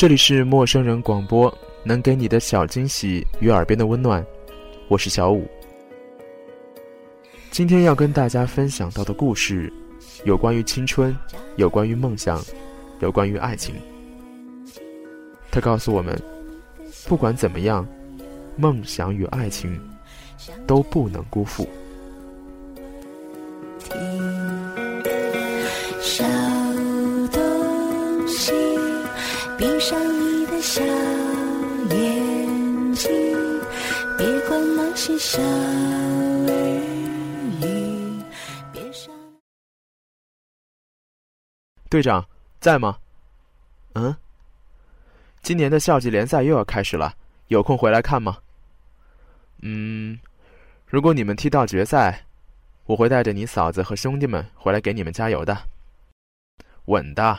这里是陌生人广播，能给你的小惊喜与耳边的温暖。我是小五。今天要跟大家分享到的故事，有关于青春，有关于梦想，有关于爱情。他告诉我们，不管怎么样，梦想与爱情都不能辜负。上你的小眼睛，别管那些小耳语。队长在吗？嗯。今年的校际联赛又要开始了，有空回来看吗？嗯，如果你们踢到决赛，我会带着你嫂子和兄弟们回来给你们加油的。稳的，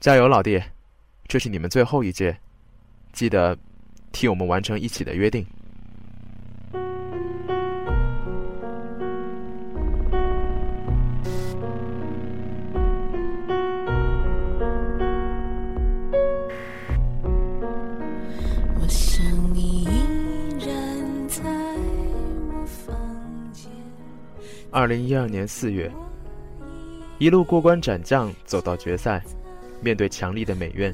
加油，老弟。这是你们最后一届，记得替我们完成一起的约定。二零一二年四月，一路过关斩将，走到决赛。面对强力的美院，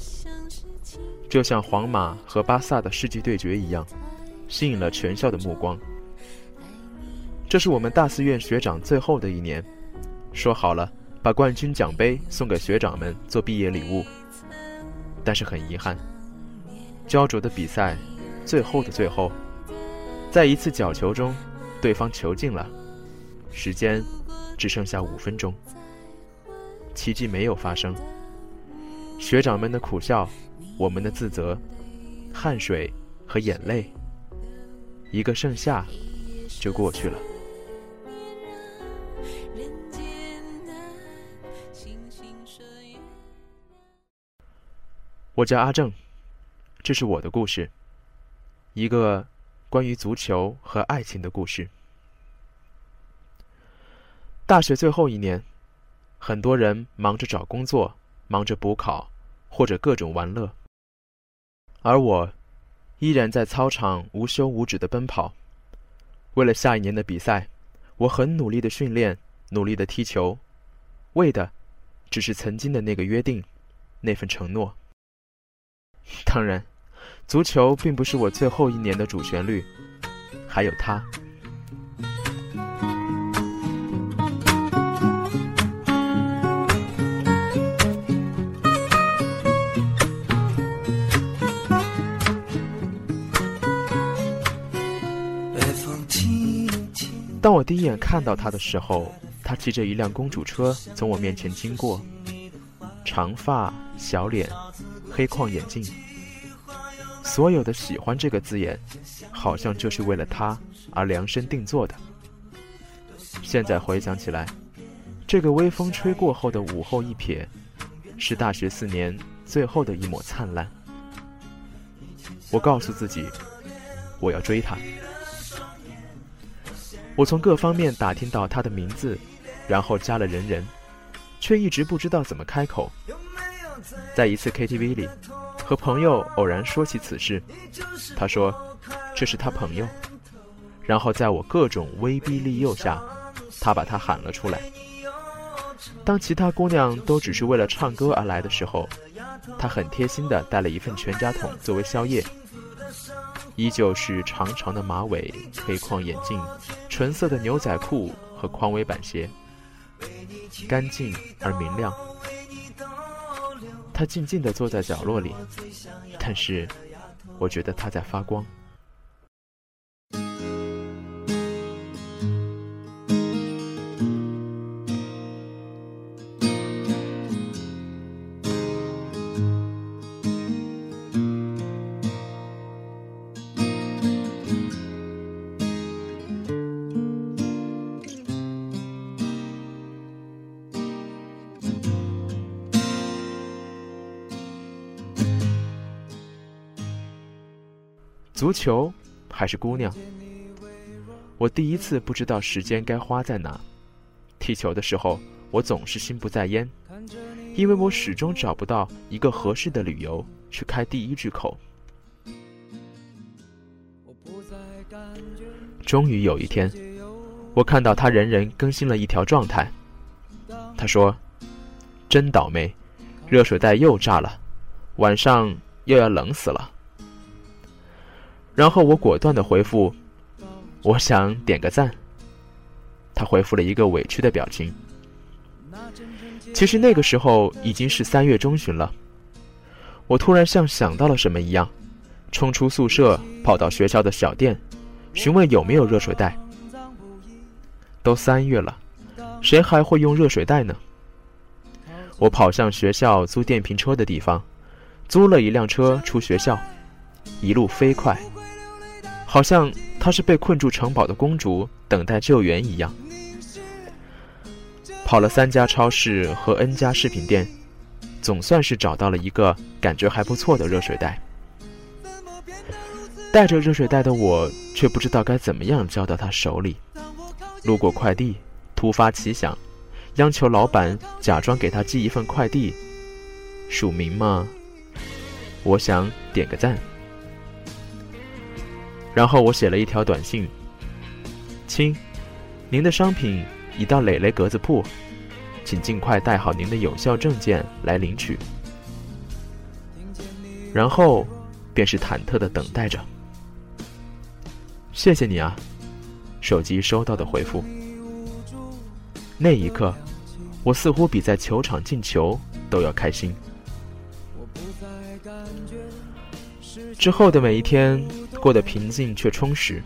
就像皇马和巴萨的世纪对决一样，吸引了全校的目光。这是我们大四院学长最后的一年，说好了把冠军奖杯送给学长们做毕业礼物。但是很遗憾，焦灼的比赛，最后的最后，在一次角球中，对方球进了，时间只剩下五分钟，奇迹没有发生。学长们的苦笑，我们的自责，汗水和眼泪，一个盛夏就过去了。我叫阿正，这是我的故事，一个关于足球和爱情的故事。大学最后一年，很多人忙着找工作。忙着补考，或者各种玩乐，而我依然在操场无休无止的奔跑。为了下一年的比赛，我很努力的训练，努力的踢球，为的只是曾经的那个约定，那份承诺。当然，足球并不是我最后一年的主旋律，还有他。当我第一眼看到他的时候，他骑着一辆公主车从我面前经过，长发、小脸、黑框眼镜，所有的“喜欢”这个字眼，好像就是为了他而量身定做的。现在回想起来，这个微风吹过后的午后一瞥，是大学四年最后的一抹灿烂。我告诉自己，我要追他。我从各方面打听到他的名字，然后加了人人，却一直不知道怎么开口。在一次 KTV 里，和朋友偶然说起此事，他说这是他朋友。然后在我各种威逼利诱下，他把他喊了出来。当其他姑娘都只是为了唱歌而来的时候，他很贴心地带了一份全家桶作为宵夜。依旧是长长的马尾、黑框眼镜、纯色的牛仔裤和匡威板鞋，干净而明亮。他静静地坐在角落里，但是我觉得他在发光。足球还是姑娘？我第一次不知道时间该花在哪。踢球的时候，我总是心不在焉，因为我始终找不到一个合适的理由去开第一句口。终于有一天，我看到他人人更新了一条状态。他说：“真倒霉，热水袋又炸了，晚上又要冷死了。”然后我果断的回复：“我想点个赞。”他回复了一个委屈的表情。其实那个时候已经是三月中旬了，我突然像想到了什么一样，冲出宿舍，跑到学校的小店，询问有没有热水袋。都三月了，谁还会用热水袋呢？我跑向学校租电瓶车的地方，租了一辆车出学校，一路飞快。好像她是被困住城堡的公主，等待救援一样。跑了三家超市和 N 家饰品店，总算是找到了一个感觉还不错的热水袋。带着热水袋的我，却不知道该怎么样交到他手里。路过快递，突发奇想，央求老板假装给他寄一份快递，署名吗？我想点个赞。然后我写了一条短信：“亲，您的商品已到磊磊格子铺，请尽快带好您的有效证件来领取。”然后便是忐忑的等待着。谢谢你啊，手机收到的回复。那一刻，我似乎比在球场进球都要开心。之后的每一天。过得平静却充实。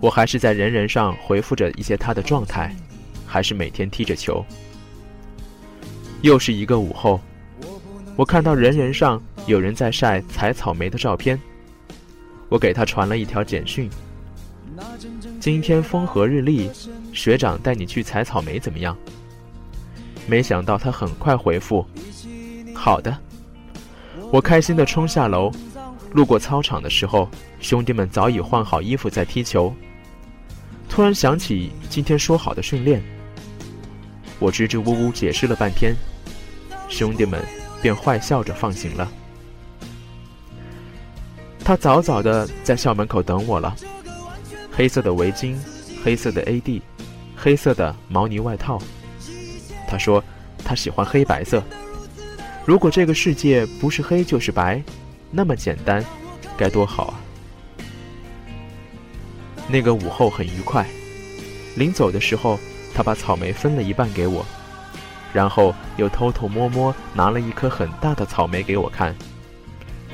我还是在人人上回复着一些他的状态，还是每天踢着球。又是一个午后，我看到人人上有人在晒采草莓的照片，我给他传了一条简讯：“今天风和日丽，学长带你去采草莓怎么样？”没想到他很快回复：“好的。”我开心地冲下楼。路过操场的时候，兄弟们早已换好衣服在踢球。突然想起今天说好的训练，我支支吾吾解释了半天，兄弟们便坏笑着放行了。他早早的在校门口等我了，黑色的围巾，黑色的 AD，黑色的毛呢外套。他说他喜欢黑白色，如果这个世界不是黑就是白。那么简单，该多好啊！那个午后很愉快。临走的时候，他把草莓分了一半给我，然后又偷偷摸摸拿了一颗很大的草莓给我看，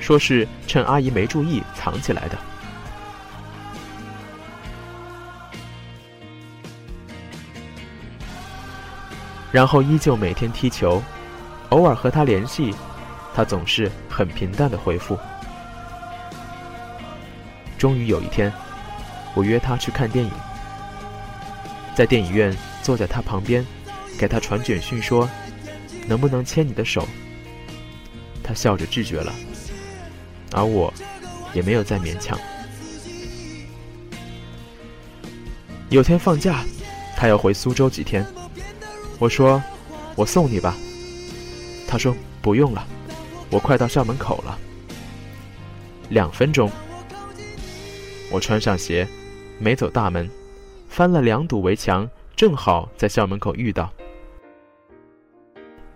说是趁阿姨没注意藏起来的。然后依旧每天踢球，偶尔和他联系。他总是很平淡的回复。终于有一天，我约他去看电影，在电影院坐在他旁边，给他传简讯说：“能不能牵你的手？”他笑着拒绝了，而我也没有再勉强。有天放假，他要回苏州几天，我说：“我送你吧。”他说：“不用了。”我快到校门口了，两分钟。我穿上鞋，没走大门，翻了两堵围墙，正好在校门口遇到。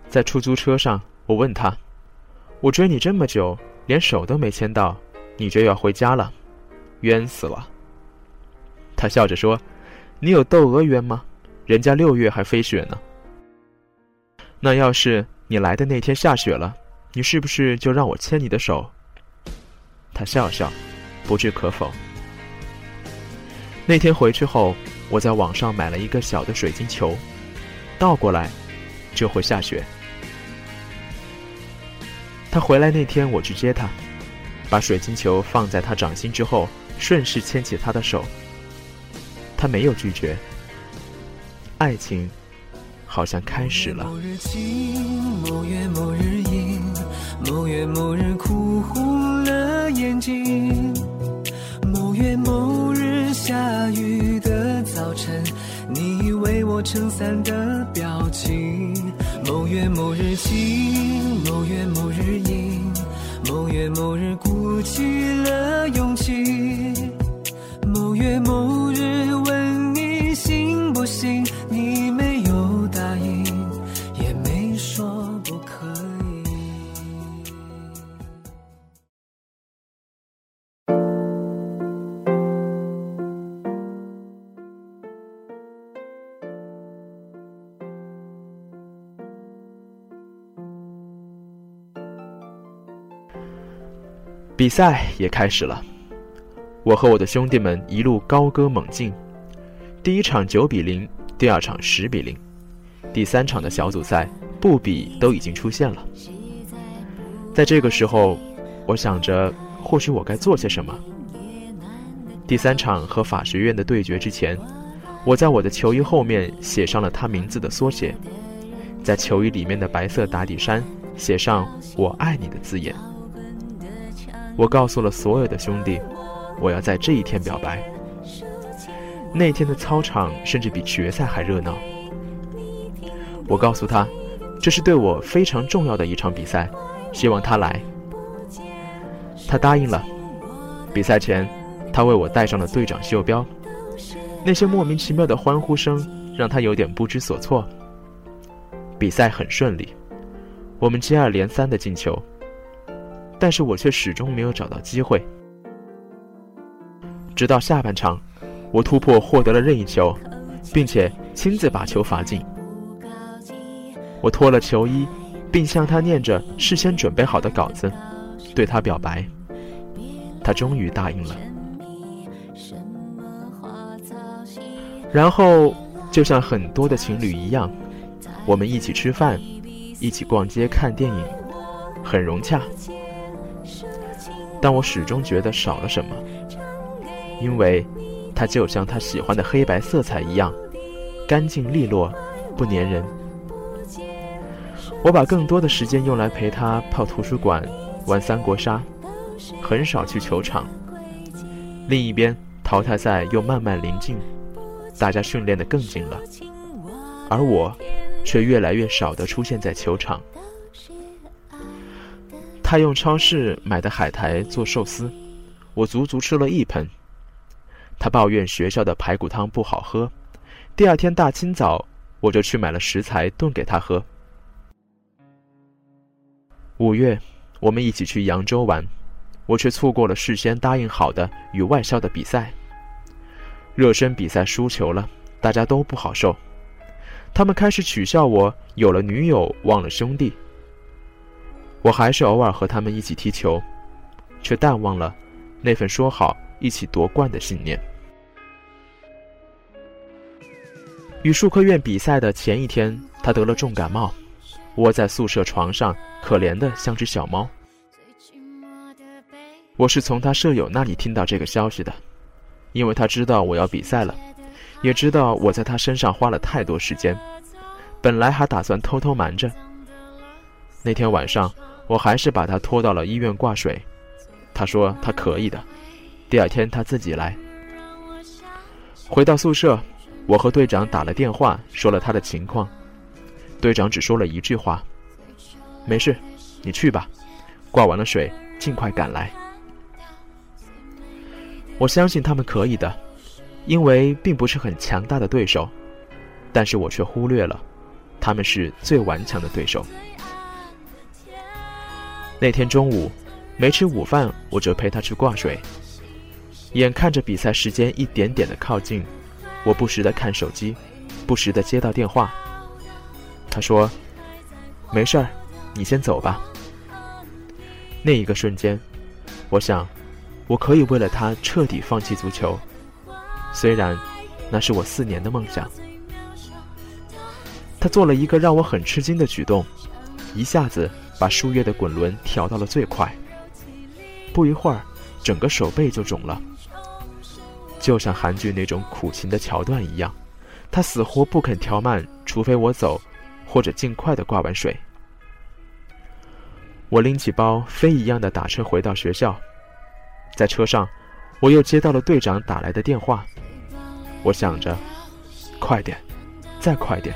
在出租车上，我问他：“我追你这么久，连手都没牵到，你就要回家了，冤死了。”他笑着说：“你有窦娥冤吗？人家六月还飞雪呢。那要是你来的那天下雪了？”你是不是就让我牵你的手？他笑笑，不置可否。那天回去后，我在网上买了一个小的水晶球，倒过来就会下雪。他回来那天，我去接他，把水晶球放在他掌心之后，顺势牵起他的手。他没有拒绝，爱情好像开始了。某日晴，某月某日阴，某月某日哭红了眼睛，某月某日下雨的早晨，你为我。撑伞的表情。某月某日晴，某月某日阴，某月某日鼓起了勇气。某月某日问你行不行，比赛也开始了，我和我的兄弟们一路高歌猛进。第一场九比零，第二场十比零，第三场的小组赛不比都已经出现了。在这个时候，我想着或许我该做些什么。第三场和法学院的对决之前，我在我的球衣后面写上了他名字的缩写，在球衣里面的白色打底衫写上“我爱你”的字眼。我告诉了所有的兄弟，我要在这一天表白。那天的操场甚至比决赛还热闹。我告诉他，这是对我非常重要的一场比赛，希望他来。他答应了。比赛前，他为我戴上了队长袖标。那些莫名其妙的欢呼声让他有点不知所措。比赛很顺利，我们接二连三的进球。但是我却始终没有找到机会。直到下半场，我突破获得了任意球，并且亲自把球罚进。我脱了球衣，并向他念着事先准备好的稿子，对他表白。他终于答应了。然后，就像很多的情侣一样，我们一起吃饭，一起逛街看电影，很融洽。但我始终觉得少了什么，因为，它就像他喜欢的黑白色彩一样，干净利落，不粘人。我把更多的时间用来陪他泡图书馆、玩三国杀，很少去球场。另一边，淘汰赛又慢慢临近，大家训练得更紧了，而我，却越来越少地出现在球场。他用超市买的海苔做寿司，我足足吃了一盆。他抱怨学校的排骨汤不好喝，第二天大清早我就去买了食材炖给他喝。五月，我们一起去扬州玩，我却错过了事先答应好的与外校的比赛。热身比赛输球了，大家都不好受，他们开始取笑我有了女友忘了兄弟。我还是偶尔和他们一起踢球，却淡忘了那份说好一起夺冠的信念。与数科院比赛的前一天，他得了重感冒，窝在宿舍床上，可怜的像只小猫。我是从他舍友那里听到这个消息的，因为他知道我要比赛了，也知道我在他身上花了太多时间，本来还打算偷偷瞒着。那天晚上。我还是把他拖到了医院挂水，他说他可以的，第二天他自己来。回到宿舍，我和队长打了电话，说了他的情况，队长只说了一句话：“没事，你去吧，挂完了水尽快赶来。”我相信他们可以的，因为并不是很强大的对手，但是我却忽略了，他们是最顽强的对手。那天中午，没吃午饭，我就陪他去挂水。眼看着比赛时间一点点的靠近，我不时的看手机，不时的接到电话。他说：“没事儿，你先走吧。”那一个瞬间，我想，我可以为了他彻底放弃足球，虽然那是我四年的梦想。他做了一个让我很吃惊的举动，一下子。把树叶的滚轮调到了最快，不一会儿，整个手背就肿了，就像韩剧那种苦情的桥段一样。他死活不肯调慢，除非我走，或者尽快的挂完水。我拎起包，飞一样的打车回到学校，在车上，我又接到了队长打来的电话。我想着，快点，再快点。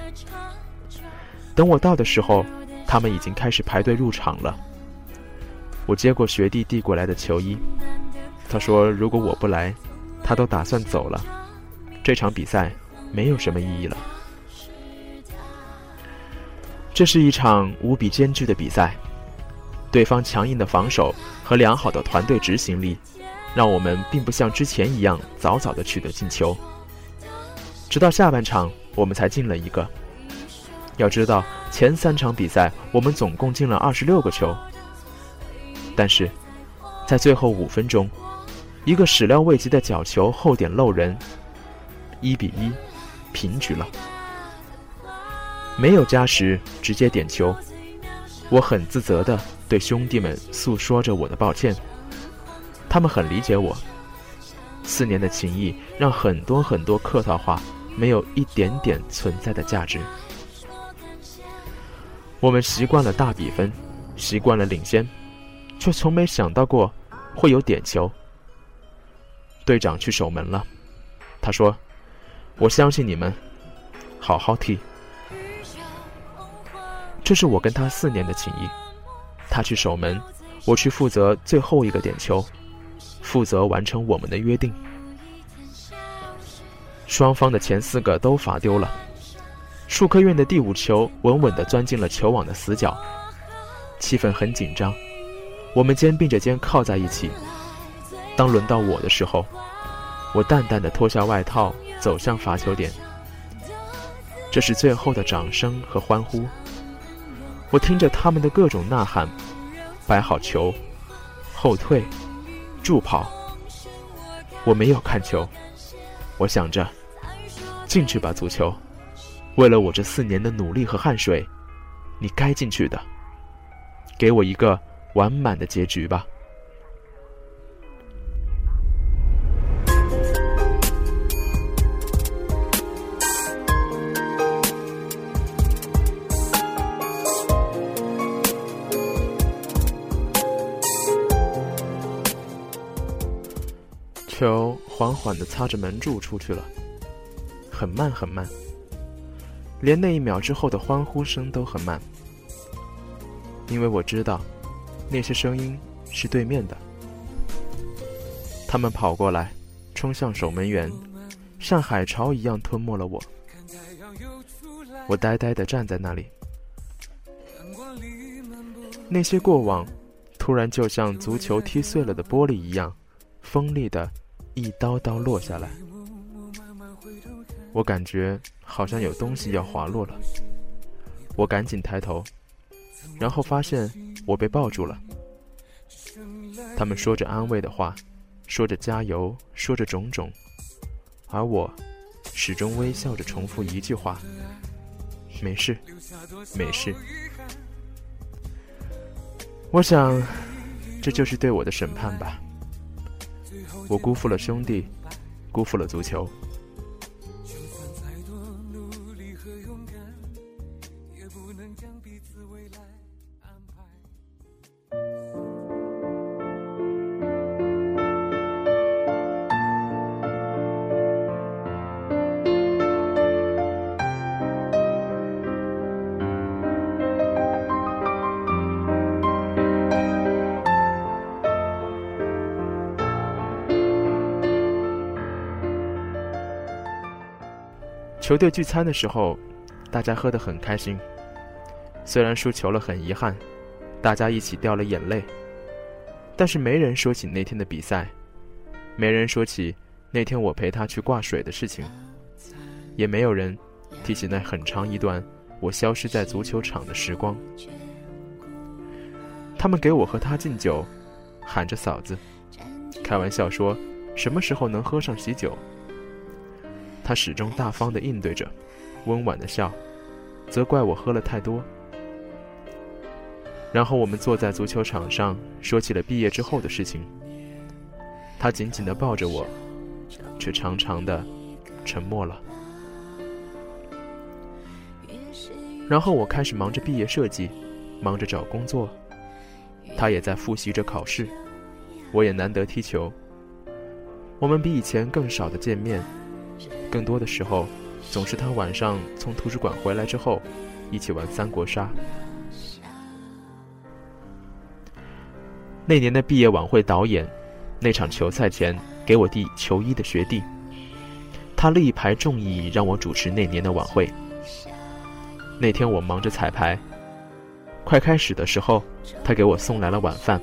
等我到的时候，他们已经开始排队入场了。我接过学弟递过来的球衣，他说：“如果我不来，他都打算走了。这场比赛没有什么意义了。”这是一场无比艰巨的比赛，对方强硬的防守和良好的团队执行力，让我们并不像之前一样早早的取得进球。直到下半场，我们才进了一个。要知道，前三场比赛我们总共进了二十六个球。但是，在最后五分钟，一个始料未及的角球后点漏人，一比一，平局了。没有加时，直接点球。我很自责地对兄弟们诉说着我的抱歉，他们很理解我。四年的情谊让很多很多客套话没有一点点存在的价值。我们习惯了大比分，习惯了领先。却从没想到过会有点球。队长去守门了，他说：“我相信你们，好好踢。”这是我跟他四年的情谊。他去守门，我去负责最后一个点球，负责完成我们的约定。双方的前四个都罚丢了，数科院的第五球稳稳地钻进了球网的死角，气氛很紧张。我们肩并着肩靠在一起。当轮到我的时候，我淡淡的脱下外套，走向罚球点。这是最后的掌声和欢呼。我听着他们的各种呐喊，摆好球，后退，助跑。我没有看球，我想着，进去吧，足球。为了我这四年的努力和汗水，你该进去的。给我一个。完满的结局吧。球缓缓的擦着门柱出去了，很慢很慢，连那一秒之后的欢呼声都很慢，因为我知道。那些声音是对面的，他们跑过来，冲向守门员，像海潮一样吞没了我。我呆呆地站在那里，那些过往，突然就像足球踢碎了的玻璃一样，锋利的，一刀刀落下来。我感觉好像有东西要滑落了，我赶紧抬头，然后发现。我被抱住了，他们说着安慰的话，说着加油，说着种种，而我始终微笑着重复一句话：“没事，没事。”我想，这就是对我的审判吧。我辜负了兄弟，辜负了足球。球队聚餐的时候，大家喝得很开心。虽然输球了很遗憾，大家一起掉了眼泪，但是没人说起那天的比赛，没人说起那天我陪他去挂水的事情，也没有人提起那很长一段我消失在足球场的时光。他们给我和他敬酒，喊着嫂子，开玩笑说什么时候能喝上喜酒。他始终大方地应对着，温婉的笑，责怪我喝了太多。然后我们坐在足球场上，说起了毕业之后的事情。他紧紧地抱着我，却长长的沉默了。然后我开始忙着毕业设计，忙着找工作，他也在复习着考试，我也难得踢球。我们比以前更少的见面。更多的时候，总是他晚上从图书馆回来之后，一起玩三国杀。那年的毕业晚会导演，那场球赛前给我递球衣的学弟，他力排众议让我主持那年的晚会。那天我忙着彩排，快开始的时候，他给我送来了晚饭，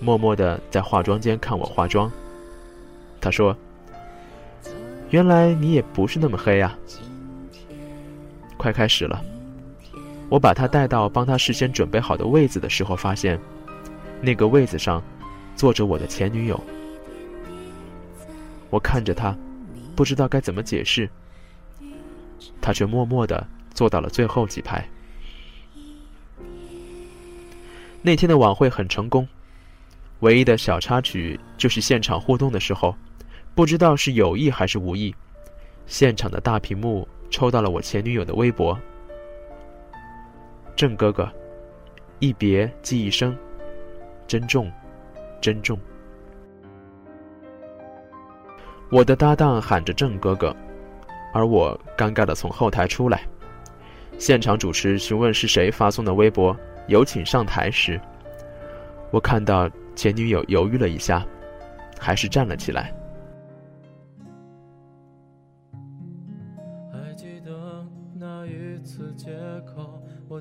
默默的在化妆间看我化妆。他说：“原来你也不是那么黑呀。”快开始了，我把他带到帮他事先准备好的位子的时候，发现那个位子上坐着我的前女友。我看着他，不知道该怎么解释，他却默默的。坐到了最后几排。那天的晚会很成功，唯一的小插曲就是现场互动的时候，不知道是有意还是无意，现场的大屏幕抽到了我前女友的微博：“郑哥哥，一别记一生，珍重，珍重。”我的搭档喊着“郑哥哥”，而我尴尬的从后台出来。现场主持询问是谁发送的微博，有请上台时，我看到前女友犹豫了一下，还是站了起来。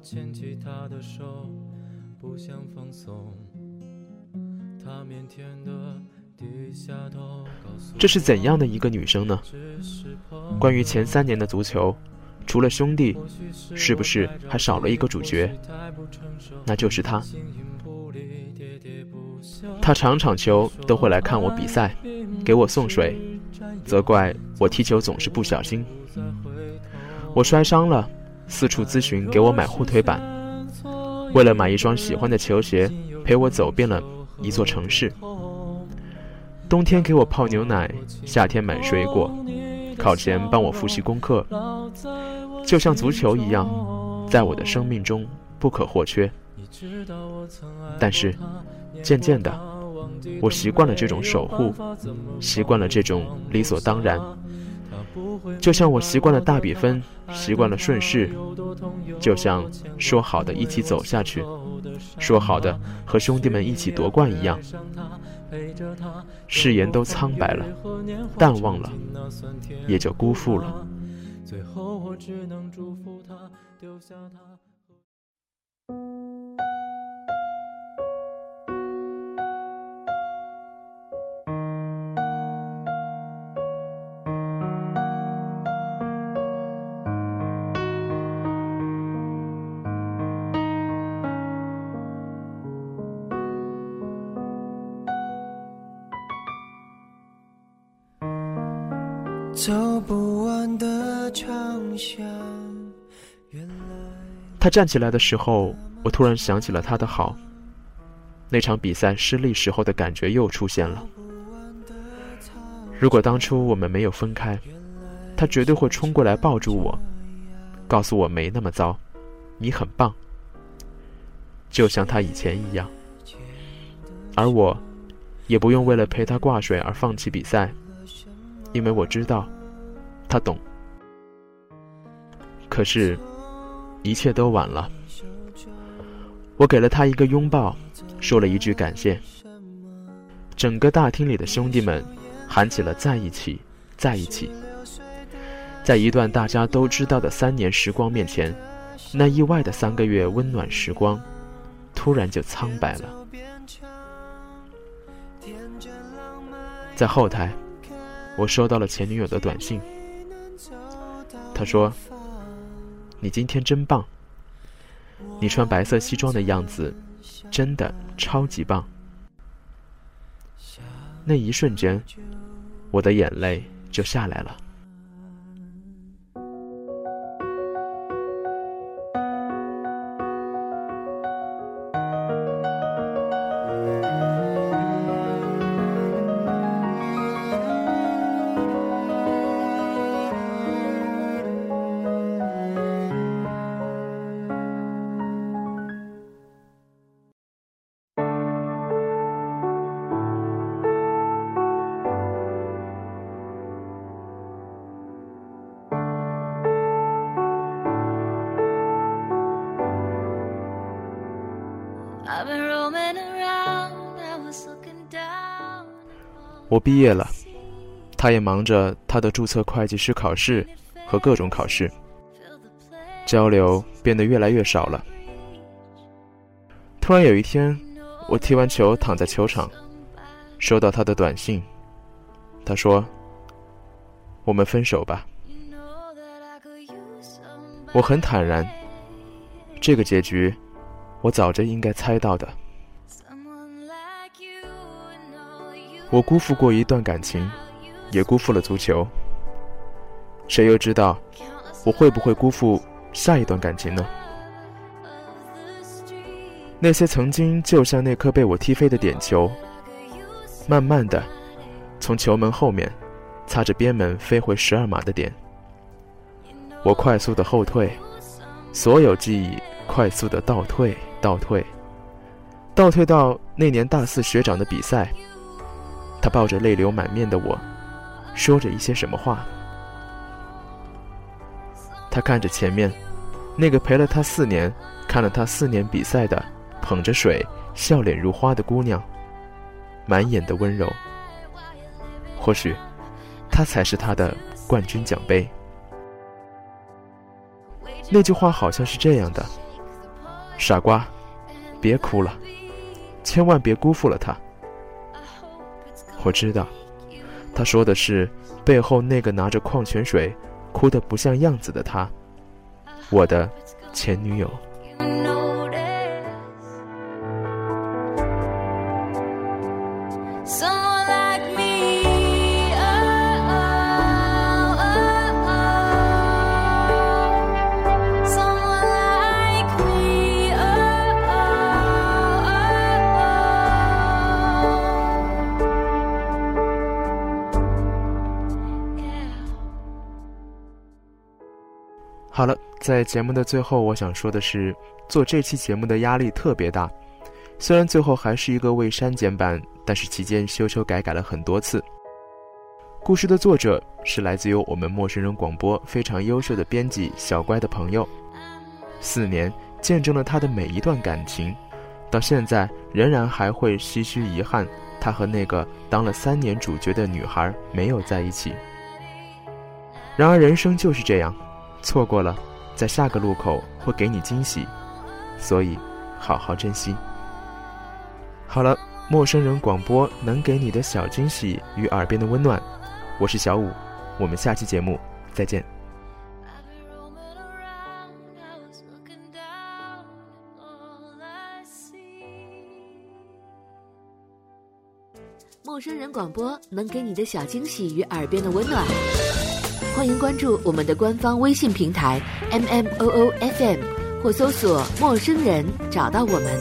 牵起她的手，不想放松。她腼腆的低下头，这是怎样的一个女生呢？关于前三年的足球。除了兄弟，是不是还少了一个主角？那就是她。他场场球都会来看我比赛，给我送水，责怪我踢球总是不小心。我摔伤了，四处咨询给我买护腿板。为了买一双喜欢的球鞋，陪我走遍了一座城市。冬天给我泡牛奶，夏天买水果，考前帮我复习功课。就像足球一样，在我的生命中不可或缺。但是，渐渐的，我习惯了这种守护，习惯了这种理所当然。就像我习惯了大比分，习惯了顺势，就像说好的一起走下去，说好的和兄弟们一起夺冠一样。誓言都苍白了，淡忘了，也就辜负了。最后，我只能祝福他，丢下他。他站起来的时候，我突然想起了他的好。那场比赛失利时候的感觉又出现了。如果当初我们没有分开，他绝对会冲过来抱住我，告诉我没那么糟，你很棒，就像他以前一样。而我，也不用为了陪他挂水而放弃比赛。因为我知道，他懂。可是，一切都晚了。我给了他一个拥抱，说了一句感谢。整个大厅里的兄弟们喊起了“在一起，在一起”。在一段大家都知道的三年时光面前，那意外的三个月温暖时光，突然就苍白了。在后台。我收到了前女友的短信，她说：“你今天真棒，你穿白色西装的样子真的超级棒。”那一瞬间，我的眼泪就下来了。我毕业了，他也忙着他的注册会计师考试和各种考试，交流变得越来越少了。突然有一天，我踢完球躺在球场，收到他的短信，他说：“我们分手吧。”我很坦然，这个结局，我早就应该猜到的。我辜负过一段感情，也辜负了足球。谁又知道，我会不会辜负下一段感情呢？那些曾经就像那颗被我踢飞的点球，慢慢的，从球门后面，擦着边门飞回十二码的点。我快速的后退，所有记忆快速的倒退，倒退，倒退到那年大四学长的比赛。他抱着泪流满面的我，说着一些什么话。他看着前面，那个陪了他四年、看了他四年比赛的、捧着水、笑脸如花的姑娘，满眼的温柔。或许，他才是他的冠军奖杯。那句话好像是这样的：“傻瓜，别哭了，千万别辜负了他。”我知道，他说的是背后那个拿着矿泉水、哭得不像样子的他，我的前女友。好了，在节目的最后，我想说的是，做这期节目的压力特别大。虽然最后还是一个未删减版，但是期间修修改改了很多次。故事的作者是来自于我们陌生人广播非常优秀的编辑小乖的朋友。四年见证了他的每一段感情，到现在仍然还会唏嘘遗憾，他和那个当了三年主角的女孩没有在一起。然而人生就是这样。错过了，在下个路口会给你惊喜，所以好好珍惜。好了，陌生人广播能给你的小惊喜与耳边的温暖，我是小五，我们下期节目再见。陌生人广播能给你的小惊喜与耳边的温暖。欢迎关注我们的官方微信平台 M M O O F M，或搜索“陌生人”找到我们。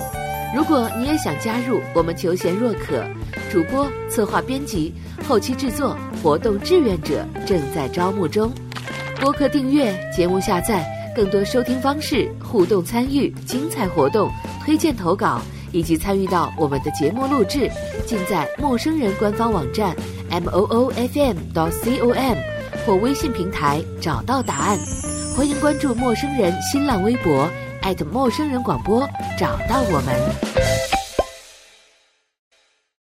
如果你也想加入，我们求贤若渴，主播、策划、编辑、后期制作、活动志愿者正在招募中。播客订阅、节目下载、更多收听方式、互动参与、精彩活动、推荐投稿以及参与到我们的节目录制，尽在陌生人官方网站 M O O F M 到 C O M。或微信平台找到答案，欢迎关注陌生人新浪微博陌生人广播，找到我们。